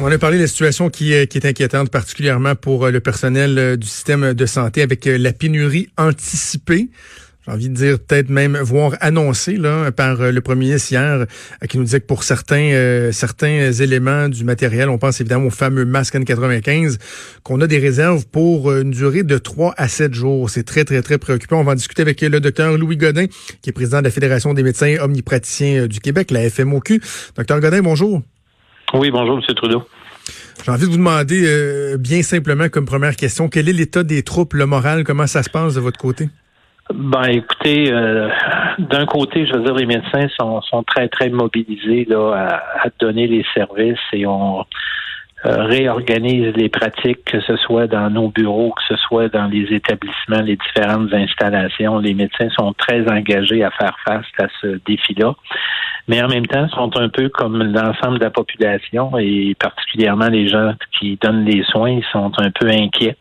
On a parlé de la situation qui, qui est inquiétante, particulièrement pour euh, le personnel euh, du système de santé, avec euh, la pénurie anticipée. J'ai envie de dire peut-être même voire annoncée là par le premier ministre hier, qui nous disait que pour certains certains éléments du matériel, on pense évidemment au fameux masque N95, qu'on a des réserves pour une durée de 3 à 7 jours. C'est très très très préoccupant. On va en discuter avec le docteur Louis Godin, qui est président de la Fédération des médecins omnipraticiens du Québec, la FMOQ. Docteur Godin, bonjour. Oui, bonjour, M. Trudeau. J'ai envie de vous demander euh, bien simplement comme première question, quel est l'état des troupes, le moral, comment ça se passe de votre côté? Ben, écoutez, euh, d'un côté, je veux dire, les médecins sont, sont très, très mobilisés là, à, à donner les services et on euh, réorganise les pratiques, que ce soit dans nos bureaux, que ce soit dans les établissements, les différentes installations. Les médecins sont très engagés à faire face à ce défi-là, mais en même temps sont un peu comme l'ensemble de la population et particulièrement les gens qui donnent les soins, ils sont un peu inquiets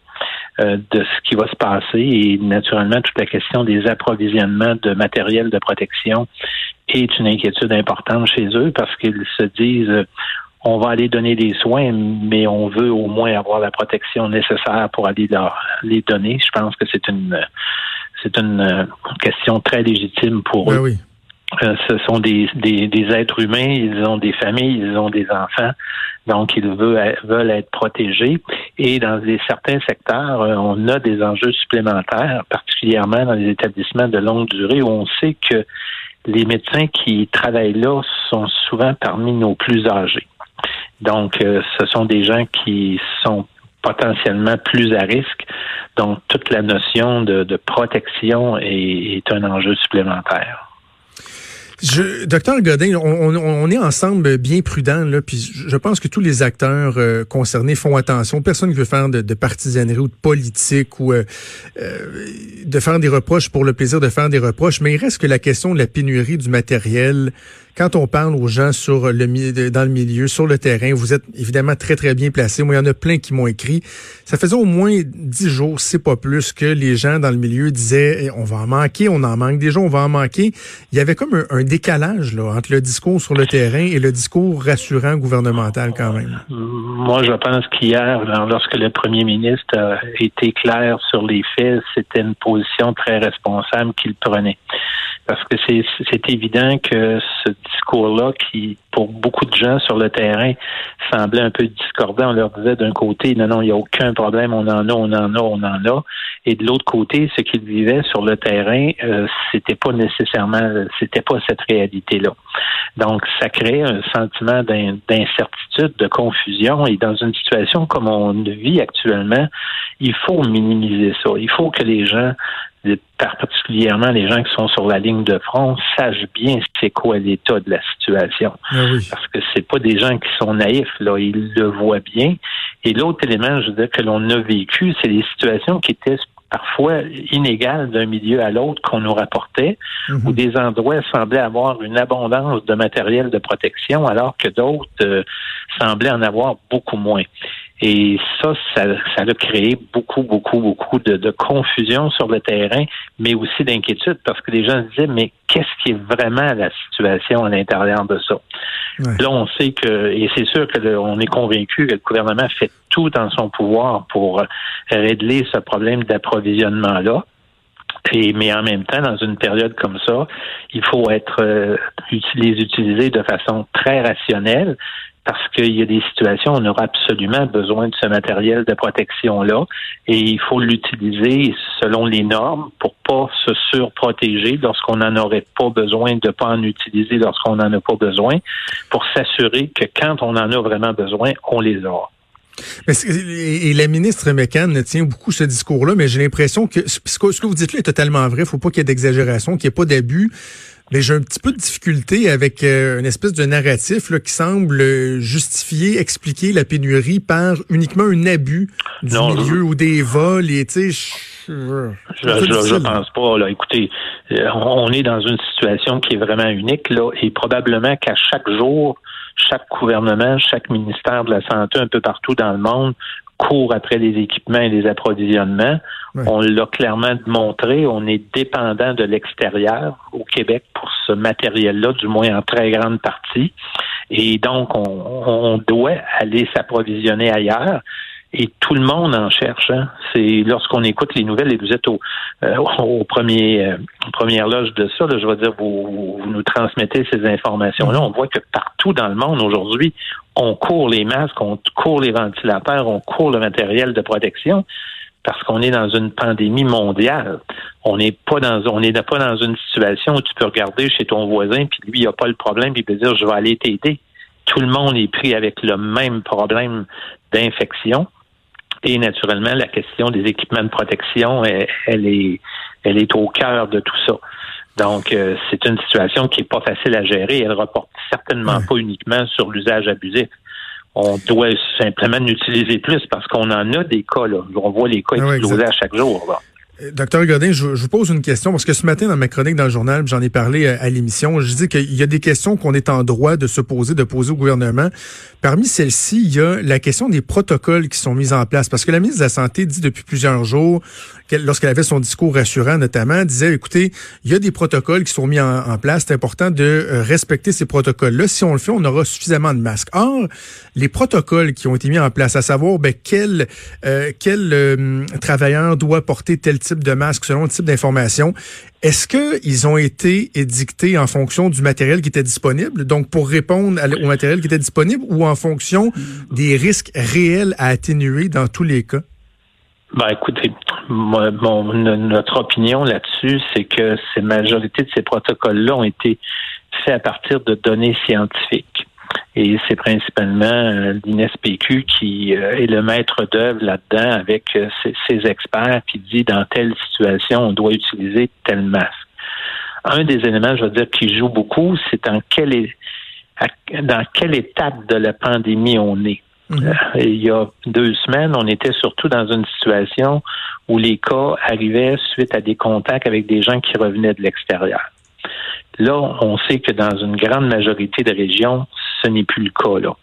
euh, de ce qui va se passer et naturellement toute la question des approvisionnements de matériel de protection est une inquiétude importante chez eux parce qu'ils se disent on va aller donner des soins, mais on veut au moins avoir la protection nécessaire pour aller les donner. Je pense que c'est une c'est une euh, question très légitime pour eux. Oui. Euh, ce sont des, êtres humains, ils ont des familles, ils ont des enfants, donc ils veulent, être protégés. Et dans certains secteurs, euh, on a des enjeux supplémentaires, particulièrement dans les établissements de longue durée, où on sait que les médecins qui travaillent là sont souvent parmi nos plus âgés. Donc, euh, ce sont des gens qui sont potentiellement plus à risque. Donc, toute la notion de, protection est, un enjeu supplémentaire. Je, docteur Godin, on, est ensemble bien prudents, là, puis je pense que tous les acteurs euh, concernés font attention. Personne ne veut faire de, partisanerie ou de politique ou euh, de faire des reproches pour le plaisir de faire des reproches, mais il reste que la question de la pénurie du matériel, quand on parle aux gens sur le dans le milieu, sur le terrain, vous êtes évidemment très très bien placé. Moi, il y en a plein qui m'ont écrit. Ça faisait au moins dix jours, c'est pas plus, que les gens dans le milieu disaient eh, on va en manquer, on en manque déjà, on va en manquer. Il y avait comme un, décalage là entre le discours sur le terrain et le discours rassurant gouvernemental quand même. Moi, je pense qu'hier, lorsque le premier ministre a été clair sur les faits, c'était une position très responsable qu'il prenait parce que c'est évident que ce discours-là, qui pour beaucoup de gens sur le terrain semblait un peu discordant, on leur disait d'un côté, non, non, il n'y a aucun problème, on en a, on en a, on en a, et de l'autre côté, ce qu'ils vivaient sur le terrain, euh, c'était pas nécessairement, c'était pas cette réalité-là. Donc, ça crée un sentiment d'incertitude, de confusion, et dans une situation comme on vit actuellement, il faut minimiser ça. Il faut que les gens particulièrement les gens qui sont sur la ligne de front, sachent bien c'est quoi l'état de la situation. Ah Parce que c'est pas des gens qui sont naïfs, là, ils le voient bien. Et l'autre élément, je que l'on a vécu, c'est les situations qui étaient parfois inégales d'un milieu à l'autre qu'on nous rapportait, mhm. où des endroits semblaient avoir une abondance de matériel de protection, alors que d'autres euh, semblaient en avoir beaucoup moins. Et ça, ça, ça a créé beaucoup, beaucoup, beaucoup de, de, confusion sur le terrain, mais aussi d'inquiétude parce que les gens se disaient, mais qu'est-ce qui est vraiment la situation à l'intérieur de ça? Là, on sait que, et c'est sûr que on est convaincu que le gouvernement fait tout dans son pouvoir pour régler ce problème d'approvisionnement-là. Et, mais en même temps, dans une période comme ça, il faut être euh, les utiliser de façon très rationnelle, parce qu'il y a des situations où on aura absolument besoin de ce matériel de protection-là et il faut l'utiliser selon les normes pour pas se surprotéger lorsqu'on n'en aurait pas besoin, de pas en utiliser lorsqu'on n'en a pas besoin, pour s'assurer que quand on en a vraiment besoin, on les aura. et la ministre McCann tient beaucoup ce discours-là, mais j'ai l'impression que ce que vous dites là est totalement vrai. Il faut pas qu'il y ait d'exagération, qu'il n'y ait pas d'abus. Mais j'ai un petit peu de difficulté avec euh, une espèce de narratif là, qui semble justifier, expliquer la pénurie par uniquement un abus du milieu ou des vols. Et sais, je, je, pense pas. Là. Écoutez, euh, on est dans une situation qui est vraiment unique là, et probablement qu'à chaque jour, chaque gouvernement, chaque ministère de la santé un peu partout dans le monde court après les équipements et les approvisionnements. On l'a clairement démontré, on est dépendant de l'extérieur au Québec pour ce matériel-là, du moins en très grande partie. Et donc, on, on doit aller s'approvisionner ailleurs et tout le monde en cherche. Hein. C'est lorsqu'on écoute les nouvelles et vous êtes au, euh, au premier euh, première loge de ça, je veux dire, vous, vous, nous transmettez ces informations-là. On voit que partout dans le monde aujourd'hui, on court les masques, on court les ventilateurs, on court le matériel de protection parce qu'on est dans une pandémie mondiale. On n'est pas dans on n'est pas dans une situation où tu peux regarder chez ton voisin puis lui il a pas le problème puis il peut dire je vais aller t'aider. Tout le monde est pris avec le même problème d'infection. Et naturellement, la question des équipements de protection, elle, est, elle est au cœur de tout ça. Donc, euh, c'est une situation qui est pas facile à gérer. Elle reporte certainement pas uniquement sur l'usage abusif. On doit simplement l'utiliser plus parce qu'on en a des cas. Là. On voit les cas ah exploser à chaque jour. Là. Docteur Godin, je, vous pose une question parce que ce matin dans ma chronique dans le journal, j'en ai parlé à, l'émission, je dis qu'il y a des questions qu'on est en droit de se poser, de poser au gouvernement. Parmi celles-ci, il y a la question des protocoles qui sont mis en place parce que la ministre de la Santé dit depuis plusieurs jours lorsqu'elle avait son discours rassurant notamment, disait, écoutez, il y a des protocoles qui sont mis en, place, c'est important de euh, respecter ces protocoles-là. Si on le fait, on aura suffisamment de masques. Or, les protocoles qui ont été mis en place, à savoir ben, quel, euh, quel euh, travailleur doit porter tel type de masque selon le type d'information, est-ce qu'ils ont été édictés en fonction du matériel qui était disponible, donc pour répondre au matériel qui était disponible, ou en fonction des risques réels à atténuer dans tous les cas? Ben, écoutez, notre opinion là-dessus, c'est que la majorité de ces protocoles-là ont été faits à partir de données scientifiques. Et c'est principalement euh, l'INSPQ qui euh, est le maître d'œuvre là-dedans avec euh, ses, experts qui dit dans telle situation, on doit utiliser tel masque. Un des éléments, je veux dire, qui joue beaucoup, c'est dans quelle, dans quelle étape de la pandémie on est. Mhm. Il y a deux semaines, on était surtout dans une situation où les cas arrivaient suite à des contacts avec des gens qui revenaient de l'extérieur. Là, on sait que dans une grande majorité de régions, ce n'est plus le cas. Là.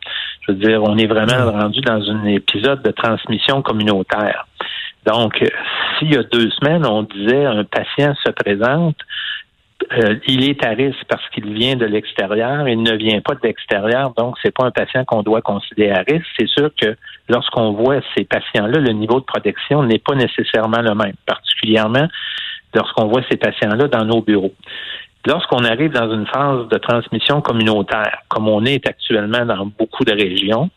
Je veux dire, on est vraiment mhm. rendu dans un épisode de transmission communautaire. Donc, s'il y a deux semaines, on disait un patient se présente, euh, il est à risque parce qu'il vient de l'extérieur, il ne vient pas de l'extérieur, donc c'est pas un patient qu'on doit considérer à risque. C'est sûr que lorsqu'on voit ces patients-là, le niveau de protection n'est pas nécessairement le même, particulièrement lorsqu'on voit ces patients-là dans nos bureaux. Lorsqu'on arrive dans une phase de transmission communautaire, comme on est actuellement dans beaucoup de régions,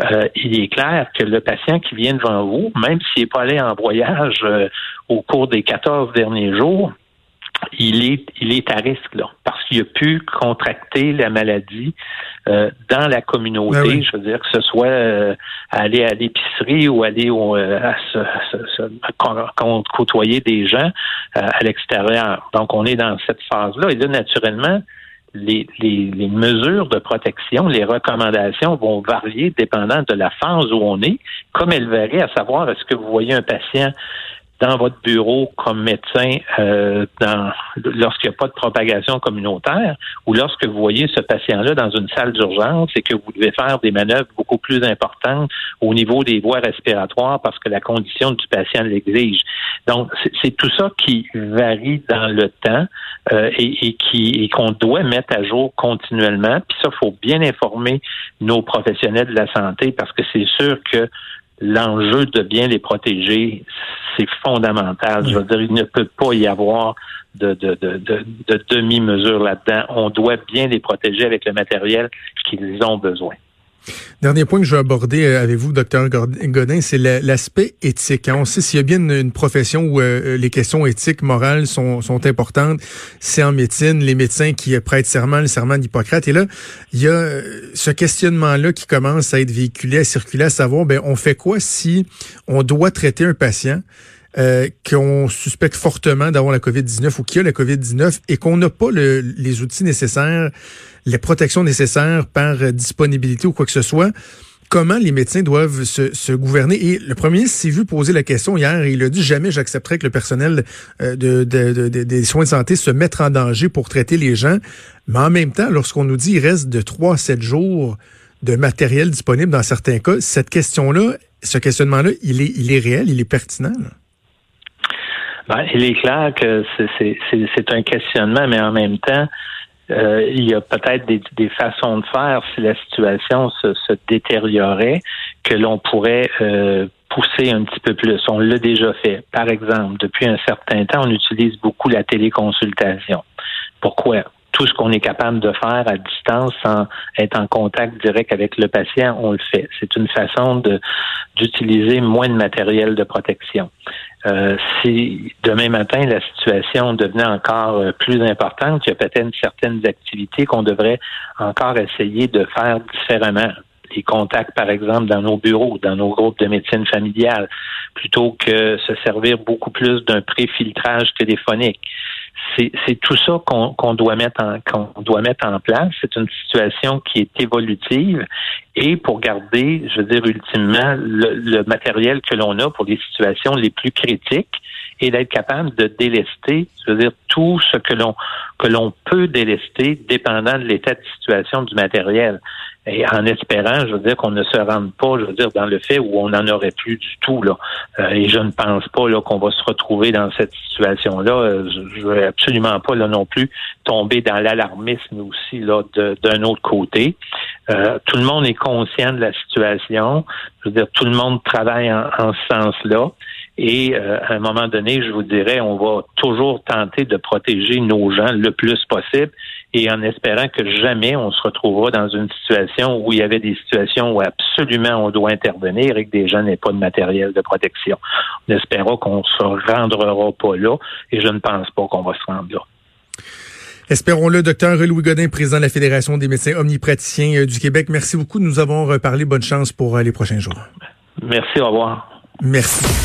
euh, il est clair que le patient qui vient devant vous, même s'il n'est pas allé en voyage euh, au cours des 14 derniers jours, il est, il est à risque là, parce qu'il a pu contracter la maladie euh, dans la communauté. Ben Je veux dire que ce soit euh, aller à l'épicerie ou aller euh, à se, côtoyer des gens à l'extérieur. Donc, on est dans cette phase-là. Et là, naturellement, les, les, les, mesures de protection, les recommandations vont varier dépendant de la phase où on est, comme elles varient, à savoir est-ce que vous voyez un patient dans votre bureau comme médecin euh, lorsqu'il n'y a pas de propagation communautaire ou lorsque vous voyez ce patient-là dans une salle d'urgence et que vous devez faire des manœuvres beaucoup plus importantes au niveau des voies respiratoires parce que la condition du patient l'exige. Donc, c'est tout ça qui varie dans le temps euh, et, et, qui et qu'on doit mettre à jour continuellement. Puis ça, faut bien informer nos professionnels de la santé parce que c'est sûr que l'enjeu de bien les protéger, c'est fondamental. Je veux dire, il ne peut pas y avoir de, de, de, de, demi-mesure là-dedans. On doit bien les protéger avec le matériel qu'ils ont besoin. Dernier point que je veux aborder euh, avec vous, docteur Godin, c'est l'aspect éthique. Hein. On sait s'il y a bien une, profession où euh, les questions éthiques, morales sont, sont importantes, c'est en médecine, les médecins qui prêtent serment, le serment d'Hippocrate. Et là, il y a euh, ce questionnement-là qui commence à être véhiculé, à circuler, à savoir, ben, on fait quoi si on doit traiter un patient euh, qu'on suspecte fortement d'avoir la COVID-19 ou qui a la COVID-19 et qu'on n'a pas les outils nécessaires, les protections nécessaires par disponibilité ou quoi que ce soit, comment les médecins doivent se, gouverner? Et le premier ministre s'est vu poser la question hier et il a dit jamais j'accepterai que le personnel euh, de, des soins de santé se mette en danger pour traiter les gens. Mais en même temps, lorsqu'on nous dit qu'il reste de 3 à 7 jours de matériel disponible dans certains cas, cette question-là, ce questionnement-là, il est, il est réel, il est pertinent. Ben, il est clair que c'est un questionnement, mais en même temps, euh, il y a peut-être des, des, façons de faire si la situation se, se détériorait que l'on pourrait euh, pousser un petit peu plus. On l'a déjà fait. Par exemple, depuis un certain temps, on utilise beaucoup la téléconsultation. Pourquoi? Tout ce qu'on est capable de faire à distance sans être en contact direct avec le patient, on le fait. C'est une façon d'utiliser moins de matériel de protection. Euh, si demain matin la situation devenait encore euh, plus importante, il y a peut-être certaines activités qu'on devrait encore essayer de faire différemment les contacts, par exemple, dans nos bureaux, dans nos groupes de médecine familiale, plutôt que se servir beaucoup plus d'un préfiltrage téléphonique. C'est tout ça qu'on doit mettre en qu'on doit mettre en place. C'est une situation qui est évolutive et pour garder, je veux dire, ultimement, le, le matériel que l'on a pour les situations les plus critiques et d'être capable de délester, je veux dire, tout ce que l'on que l'on peut délester dépendant de l'état de situation du matériel. Et en espérant, je veux dire, qu'on ne se rende pas, je veux dire, dans le fait où on n'en aurait plus du tout, là. Euh, et je ne pense pas, là, qu'on va se retrouver dans cette situation-là. Euh, je, veux absolument pas, là, non plus, tomber dans l'alarmisme aussi, là, d'un autre côté. Euh, tout le monde est conscient de la situation. Je veux dire, tout le monde travaille en, en ce sens-là. Et euh, à un moment donné, je vous dirais, on va toujours tenter de protéger nos gens le plus possible et en espérant que jamais on se retrouvera dans une situation où il y avait des situations où absolument on doit intervenir et que des gens n'aient pas de matériel de protection. On espérera qu'on ne se rendra pas là et je ne pense pas qu'on va se rendre là. Espérons-le, docteur Louis Godin, président de la Fédération des médecins omnipraticiens euh, du Québec. Merci beaucoup de nous avoir reparlé. Bonne chance pour euh, les prochains jours. Merci, au revoir. Merci.